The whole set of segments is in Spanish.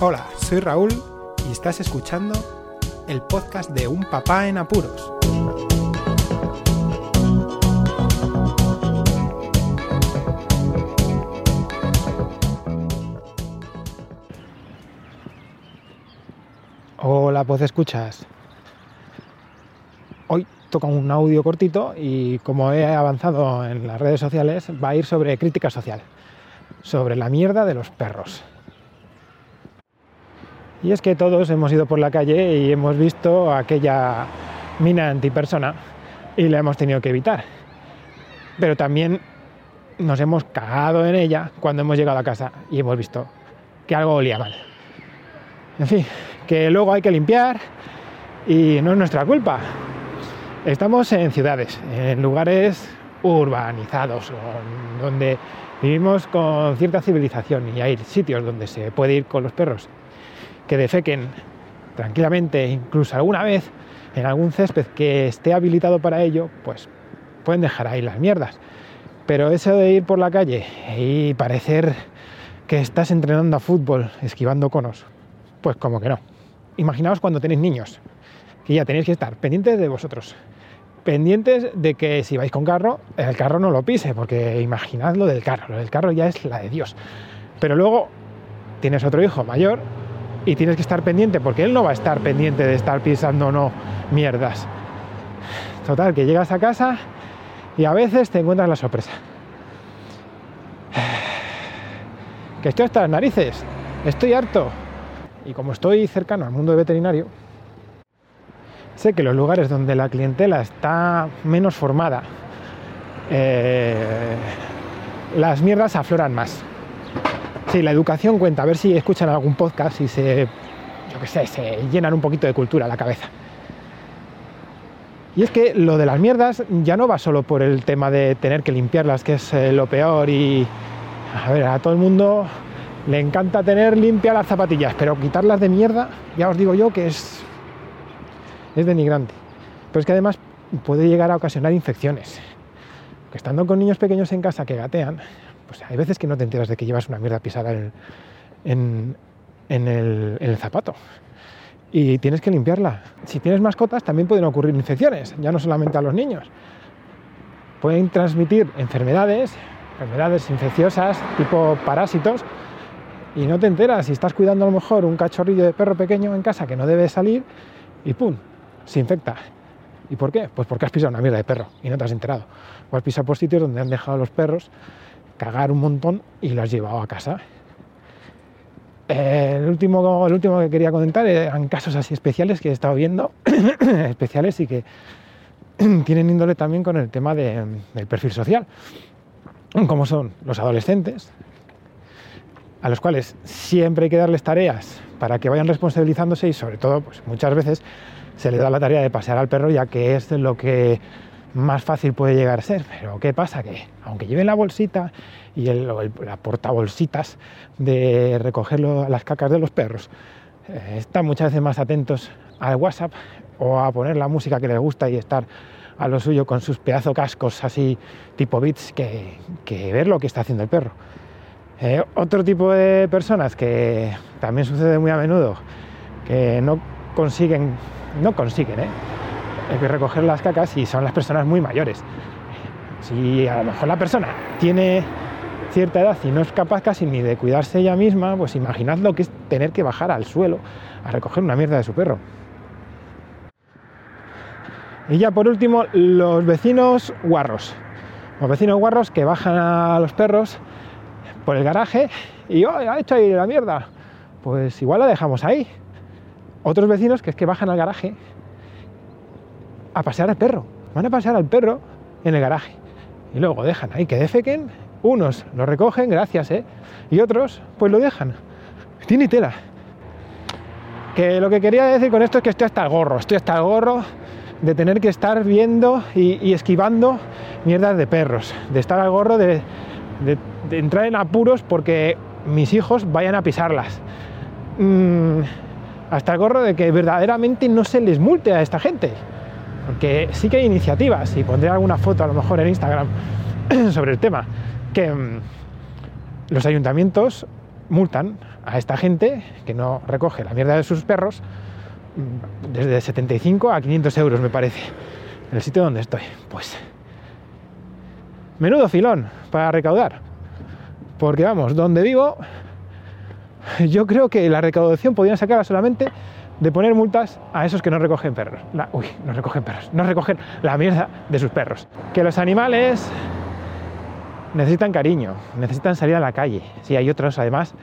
Hola, soy Raúl y estás escuchando el podcast de Un Papá en Apuros. Hola, pues escuchas. Hoy toca un audio cortito y como he avanzado en las redes sociales va a ir sobre crítica social, sobre la mierda de los perros. Y es que todos hemos ido por la calle y hemos visto aquella mina antipersona y la hemos tenido que evitar. Pero también nos hemos cagado en ella cuando hemos llegado a casa y hemos visto que algo olía mal. En fin, que luego hay que limpiar y no es nuestra culpa. Estamos en ciudades, en lugares urbanizados, donde vivimos con cierta civilización y hay sitios donde se puede ir con los perros que defequen tranquilamente, incluso alguna vez en algún césped que esté habilitado para ello, pues pueden dejar ahí las mierdas. Pero eso de ir por la calle y parecer que estás entrenando a fútbol esquivando conos, pues como que no. Imaginaos cuando tenéis niños, que ya tenéis que estar pendientes de vosotros, pendientes de que si vais con carro, el carro no lo pise, porque imaginad lo del carro, lo del carro ya es la de Dios. Pero luego tienes otro hijo mayor y tienes que estar pendiente porque él no va a estar pendiente de estar pisando no mierdas. Total, que llegas a casa y a veces te encuentras la sorpresa. Que estoy hasta las narices, estoy harto. Y como estoy cercano al mundo de veterinario, sé que los lugares donde la clientela está menos formada, eh, las mierdas afloran más. Sí, la educación cuenta, a ver si escuchan algún podcast y se, yo qué sé, se llenan un poquito de cultura la cabeza. Y es que lo de las mierdas ya no va solo por el tema de tener que limpiarlas, que es eh, lo peor y... A ver, a todo el mundo le encanta tener limpias las zapatillas, pero quitarlas de mierda, ya os digo yo que es... es denigrante. Pero es que además puede llegar a ocasionar infecciones. Que estando con niños pequeños en casa que gatean, pues hay veces que no te enteras de que llevas una mierda pisada en, el, zapato y tienes que limpiarla. Si tienes mascotas también pueden ocurrir infecciones, ya no solamente a los niños. Pueden transmitir enfermedades, enfermedades infecciosas tipo parásitos y no te enteras si estás cuidando a lo mejor un cachorrillo de perro pequeño en casa que no debe salir y ¡pum! se infecta. ¿Y por qué? Pues porque has pisado una mierda de perro y no te has enterado. O has pisado por sitios donde han dejado los perros cagar un montón y lo has llevado a casa. Eh, el, último, el último que quería comentar eran casos así especiales que he estado viendo, especiales y que tienen índole también con el tema del perfil social, como son los adolescentes, a los cuales siempre hay que darles tareas para que vayan responsabilizándose y sobre todo, pues muchas veces se les da la tarea de pasear al perro ya que es lo que más fácil puede llegar a ser. Pero ¿qué pasa? Que aunque lleven la bolsita y el, la portabolsitas de recoger las cacas de los perros, eh, están muchas veces más atentos al WhatsApp o a poner la música que les gusta y estar a lo suyo con sus pedazos cascos así tipo bits que, ver lo que está haciendo el perro. Eh, otro tipo de personas que también sucede muy a menudo, que no consiguen, no consiguen, ¿eh? Hay que recoger las cacas y son las personas muy mayores. Si a lo mejor la persona tiene cierta edad y no es capaz casi ni de cuidarse ella misma, pues imaginad lo que es tener que bajar al suelo a recoger una mierda de su perro. Y ya por último, los vecinos guarros. Los vecinos guarros que bajan a los perros por el garaje y oh, ha hecho ahí la mierda. Pues igual la dejamos ahí. Otros vecinos que es que bajan al garaje a pasear al perro. Van a pasear al perro en el garaje. Y luego dejan ahí que defequen. Unos lo recogen, gracias, ¿eh? Y otros, pues lo dejan. Tiene tela. Que lo que quería decir con esto es que estoy hasta el gorro. Estoy hasta el gorro de tener que estar viendo y, esquivando mierdas de perros. De estar al gorro de, entrar en apuros porque mis hijos vayan a pisarlas. Mm, hasta el gorro de que verdaderamente no se les multe a esta gente. Porque sí que hay iniciativas, y pondré alguna foto a lo mejor en Instagram sobre el tema, que mm, los ayuntamientos multan a esta gente que no recoge la mierda de sus perros mm, desde 75 a 500 euros, me parece, en el sitio donde estoy. Pues menudo filón para recaudar. Porque vamos, donde vivo, yo creo que la recaudación podrían sacarla solamente de poner multas a esos que no recogen perros. uy, no recogen perros, no recogen la mierda de sus perros. Que los animales necesitan cariño, necesitan salir a la calle. Sí, hay otros, además,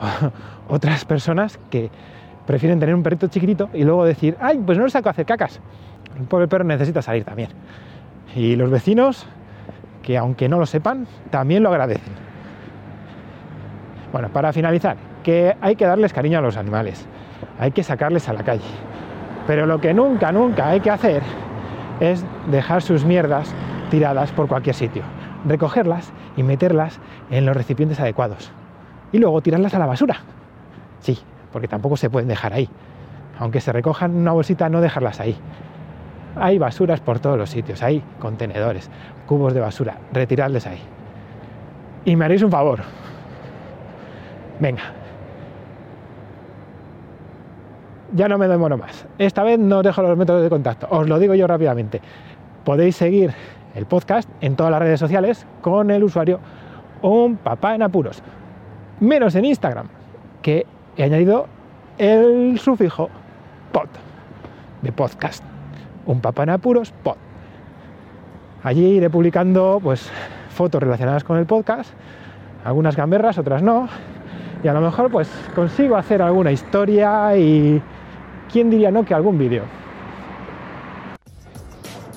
otras personas que prefieren tener un perrito chiquitito y luego decir, ay, pues no lo saco a hacer cacas. El pobre perro necesita salir también. Y los vecinos, que aunque no lo sepan, también lo agradecen. Bueno, para finalizar, que hay que darles cariño a los animales, hay que sacarles a la calle. Pero lo que nunca, nunca hay que hacer es dejar sus mierdas tiradas por cualquier sitio recogerlas y meterlas en los recipientes adecuados. Y luego tirarlas a la basura. Sí, porque tampoco se pueden dejar ahí. Aunque se recojan en una bolsita, no dejarlas ahí. Hay basuras por todos los sitios, hay contenedores, cubos de basura, retirarles ahí. Y me haréis un favor. Venga. Ya no me demoro más. Esta vez no os dejo los métodos de contacto, os lo digo yo rápidamente. Podéis seguir el podcast en todas las redes sociales con el usuario un papá en apuros. Menos en Instagram, que he añadido el sufijo pod de podcast. Un papá en apuros pod. Allí iré publicando pues fotos relacionadas con el podcast, algunas gamberras, otras no, y a lo mejor pues consigo hacer alguna historia y quién diría no que algún vídeo.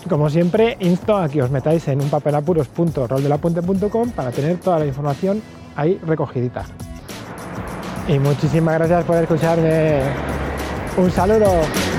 Como siempre, insto a que os metáis en unpapelapuros.roldelapuente.com para tener toda la información ahí recogidita. Y muchísimas gracias por escucharme. Un saludo.